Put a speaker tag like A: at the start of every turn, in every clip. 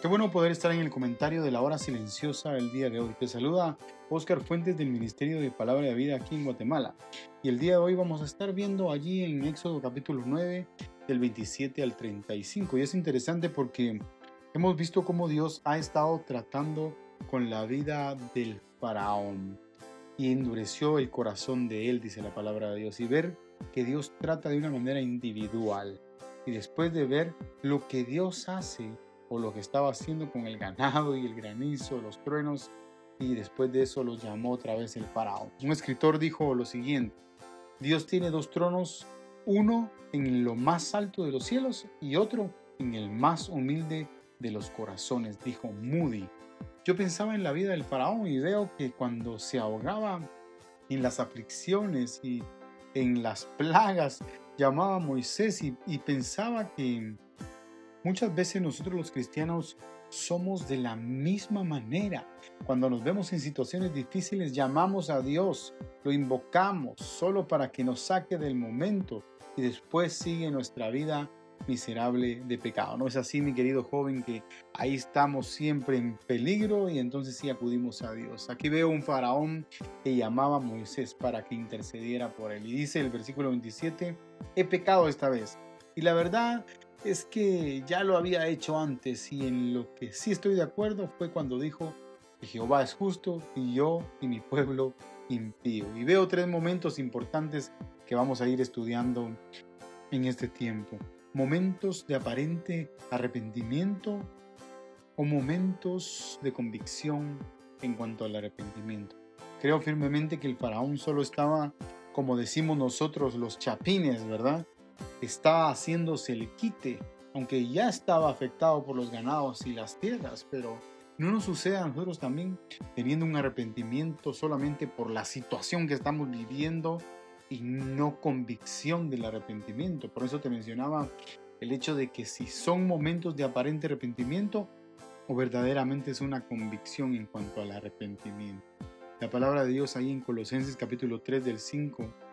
A: Qué bueno poder estar en el comentario de la hora silenciosa el día de hoy. Te saluda Oscar Fuentes del Ministerio de Palabra de Vida aquí en Guatemala. Y el día de hoy vamos a estar viendo allí en Éxodo capítulo 9 del 27 al 35. Y es interesante porque hemos visto cómo Dios ha estado tratando con la vida del faraón y endureció el corazón de él, dice la palabra de Dios. Y ver que Dios trata de una manera individual. Y después de ver lo que Dios hace o lo que estaba haciendo con el ganado y el granizo, los truenos, y después de eso los llamó otra vez el faraón. Un escritor dijo lo siguiente, Dios tiene dos tronos, uno en lo más alto de los cielos y otro en el más humilde de los corazones, dijo Moody. Yo pensaba en la vida del faraón y veo que cuando se ahogaba en las aflicciones y en las plagas, llamaba a Moisés y, y pensaba que Muchas veces nosotros los cristianos somos de la misma manera. Cuando nos vemos en situaciones difíciles llamamos a Dios, lo invocamos solo para que nos saque del momento y después sigue nuestra vida miserable de pecado. ¿No es así, mi querido joven, que ahí estamos siempre en peligro y entonces sí acudimos a Dios? Aquí veo un faraón que llamaba a Moisés para que intercediera por él. Y dice el versículo 27, he pecado esta vez. Y la verdad es que ya lo había hecho antes y en lo que sí estoy de acuerdo fue cuando dijo que Jehová es justo y yo y mi pueblo impío. Y veo tres momentos importantes que vamos a ir estudiando en este tiempo. Momentos de aparente arrepentimiento o momentos de convicción en cuanto al arrepentimiento. Creo firmemente que el faraón solo estaba, como decimos nosotros, los chapines, ¿verdad? Estaba haciéndose el quite, aunque ya estaba afectado por los ganados y las tierras, pero no nos sucede a nosotros también teniendo un arrepentimiento solamente por la situación que estamos viviendo y no convicción del arrepentimiento. Por eso te mencionaba el hecho de que si son momentos de aparente arrepentimiento o verdaderamente es una convicción en cuanto al arrepentimiento. La palabra de Dios ahí en Colosenses capítulo 3 del 5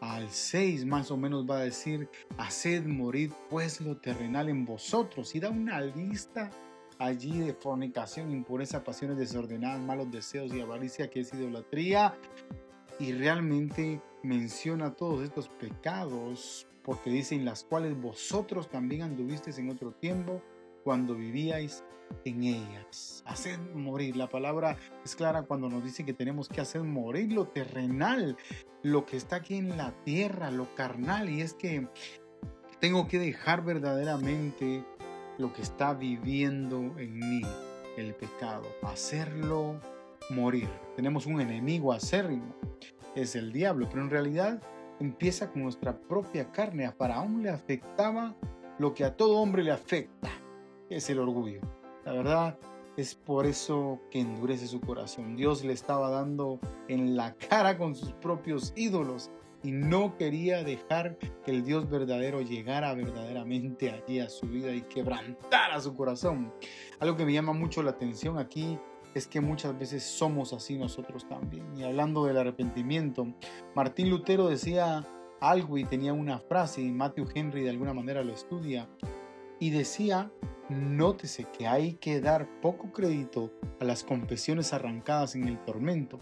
A: al 6 más o menos va a decir, haced morir pues lo terrenal en vosotros y da una lista allí de fornicación, impureza, pasiones desordenadas, malos deseos y avaricia que es idolatría. Y realmente menciona todos estos pecados porque dicen las cuales vosotros también anduvisteis en otro tiempo cuando vivíais en ellas. Haced morir. La palabra es clara cuando nos dice que tenemos que hacer morir lo terrenal, lo que está aquí en la tierra, lo carnal. Y es que tengo que dejar verdaderamente lo que está viviendo en mí, el pecado. Hacerlo morir. Tenemos un enemigo acérrimo, es el diablo, pero en realidad empieza con nuestra propia carne. A Faraón le afectaba lo que a todo hombre le afecta, es el orgullo. La verdad es por eso que endurece su corazón. Dios le estaba dando en la cara con sus propios ídolos y no quería dejar que el Dios verdadero llegara verdaderamente allí a su vida y quebrantara su corazón. Algo que me llama mucho la atención aquí es que muchas veces somos así nosotros también. Y hablando del arrepentimiento, Martín Lutero decía algo y tenía una frase y Matthew Henry de alguna manera lo estudia y decía Nótese que hay que dar poco crédito a las confesiones arrancadas en el tormento.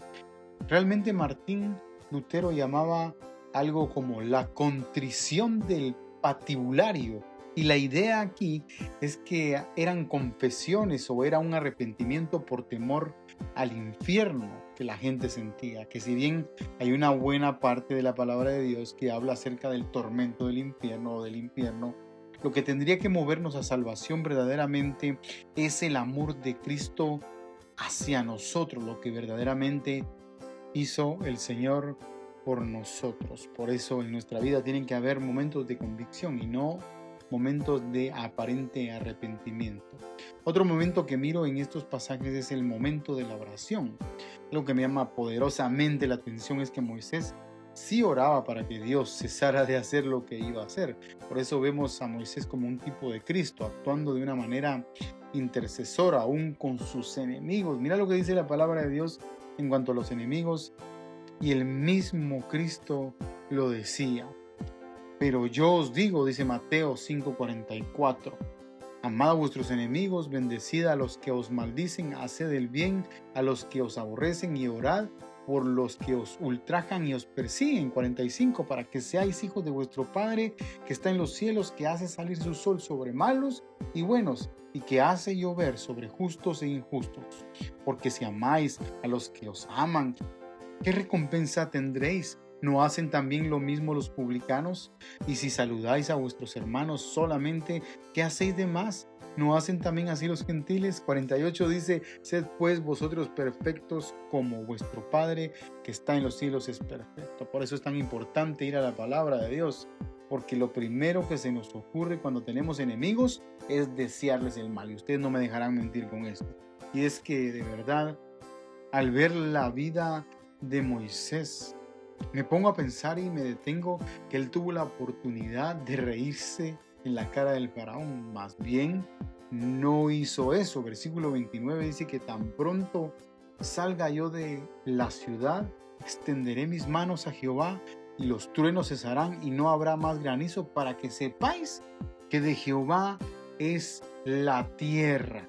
A: Realmente Martín Lutero llamaba algo como la contrición del patibulario. Y la idea aquí es que eran confesiones o era un arrepentimiento por temor al infierno que la gente sentía. Que si bien hay una buena parte de la palabra de Dios que habla acerca del tormento del infierno o del infierno, lo que tendría que movernos a salvación verdaderamente es el amor de Cristo hacia nosotros, lo que verdaderamente hizo el Señor por nosotros. Por eso en nuestra vida tienen que haber momentos de convicción y no momentos de aparente arrepentimiento. Otro momento que miro en estos pasajes es el momento de la oración. Lo que me llama poderosamente la atención es que Moisés sí oraba para que Dios cesara de hacer lo que iba a hacer. Por eso vemos a Moisés como un tipo de Cristo, actuando de una manera intercesora aún con sus enemigos. Mira lo que dice la palabra de Dios en cuanto a los enemigos. Y el mismo Cristo lo decía. Pero yo os digo, dice Mateo 5:44, amad a vuestros enemigos, bendecid a los que os maldicen, haced el bien a los que os aborrecen y orad por los que os ultrajan y os persiguen. 45, para que seáis hijos de vuestro Padre que está en los cielos, que hace salir su sol sobre malos y buenos, y que hace llover sobre justos e injustos. Porque si amáis a los que os aman, ¿qué recompensa tendréis? ¿No hacen también lo mismo los publicanos? Y si saludáis a vuestros hermanos solamente, ¿qué hacéis de más? ¿No hacen también así los gentiles? 48 dice, sed pues vosotros perfectos como vuestro Padre que está en los cielos es perfecto. Por eso es tan importante ir a la palabra de Dios, porque lo primero que se nos ocurre cuando tenemos enemigos es desearles el mal. Y ustedes no me dejarán mentir con esto. Y es que de verdad, al ver la vida de Moisés, me pongo a pensar y me detengo que él tuvo la oportunidad de reírse en la cara del faraón. Más bien, no hizo eso. Versículo 29 dice que tan pronto salga yo de la ciudad, extenderé mis manos a Jehová y los truenos cesarán y no habrá más granizo para que sepáis que de Jehová es la tierra.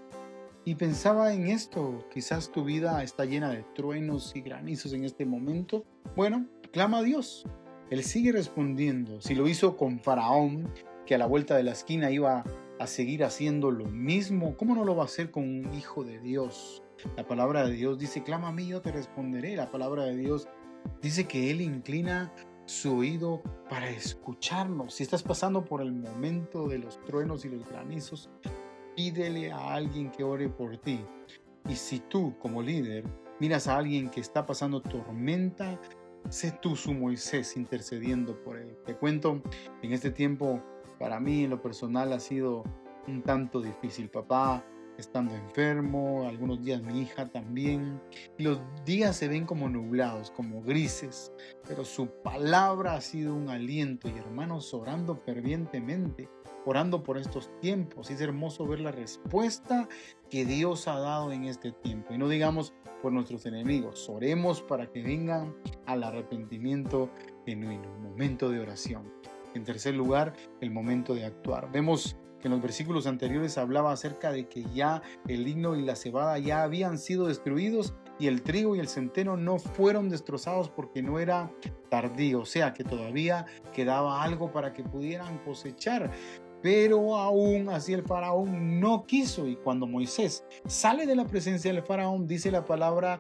A: Y pensaba en esto, quizás tu vida está llena de truenos y granizos en este momento. Bueno, clama a Dios. Él sigue respondiendo. Si lo hizo con Faraón, que a la vuelta de la esquina iba a seguir haciendo lo mismo, ¿cómo no lo va a hacer con un hijo de Dios? La palabra de Dios dice, clama a mí, yo te responderé. La palabra de Dios dice que Él inclina su oído para escucharnos. Si estás pasando por el momento de los truenos y los granizos, pídele a alguien que ore por ti. Y si tú, como líder, miras a alguien que está pasando tormenta, sé tú su Moisés intercediendo por él. Te cuento, en este tiempo para mí en lo personal ha sido un tanto difícil. Papá estando enfermo, algunos días mi hija también. Los días se ven como nublados, como grises, pero su palabra ha sido un aliento y hermanos orando fervientemente, orando por estos tiempos. Es hermoso ver la respuesta que Dios ha dado en este tiempo. Y no digamos por nuestros enemigos, oremos para que vengan al arrepentimiento genuino, momento de oración. En tercer lugar, el momento de actuar. Vemos que en los versículos anteriores hablaba acerca de que ya el lino y la cebada ya habían sido destruidos y el trigo y el centeno no fueron destrozados porque no era tardío, o sea que todavía quedaba algo para que pudieran cosechar. Pero aún así el faraón no quiso y cuando Moisés sale de la presencia del faraón dice la palabra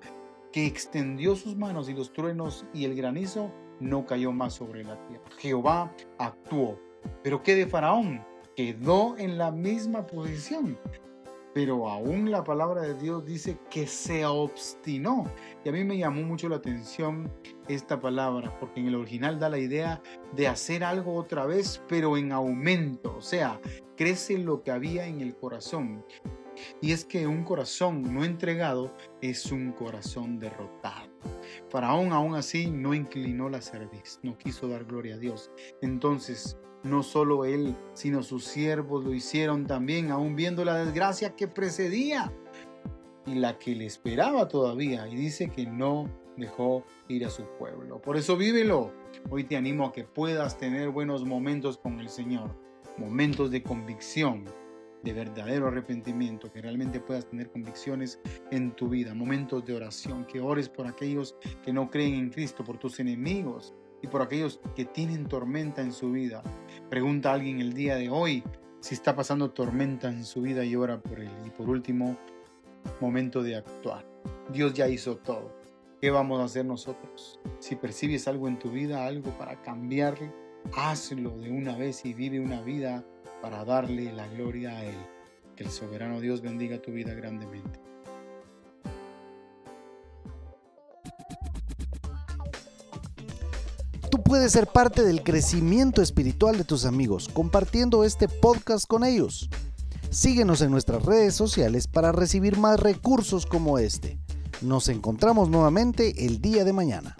A: que extendió sus manos y los truenos y el granizo no cayó más sobre la tierra. Jehová actuó. Pero ¿qué de Faraón? Quedó en la misma posición. Pero aún la palabra de Dios dice que se obstinó. Y a mí me llamó mucho la atención esta palabra, porque en el original da la idea de hacer algo otra vez, pero en aumento. O sea, crece lo que había en el corazón. Y es que un corazón no entregado es un corazón derrotado. Faraón aún así no inclinó la cerviz, no quiso dar gloria a Dios. Entonces, no solo él, sino sus siervos lo hicieron también, aún viendo la desgracia que precedía y la que le esperaba todavía. Y dice que no dejó ir a su pueblo. Por eso vívelo. Hoy te animo a que puedas tener buenos momentos con el Señor, momentos de convicción, de verdadero arrepentimiento, que realmente puedas tener convicciones en tu vida, momentos de oración, que ores por aquellos que no creen en Cristo, por tus enemigos y por aquellos que tienen tormenta en su vida. Pregunta a alguien el día de hoy si está pasando tormenta en su vida y ora por él. Y por último, momento de actuar. Dios ya hizo todo. ¿Qué vamos a hacer nosotros? Si percibes algo en tu vida, algo para cambiarlo, hazlo de una vez y vive una vida para darle la gloria a Él. Que el soberano Dios bendiga tu vida grandemente.
B: puedes ser parte del crecimiento espiritual de tus amigos compartiendo este podcast con ellos. Síguenos en nuestras redes sociales para recibir más recursos como este. Nos encontramos nuevamente el día de mañana.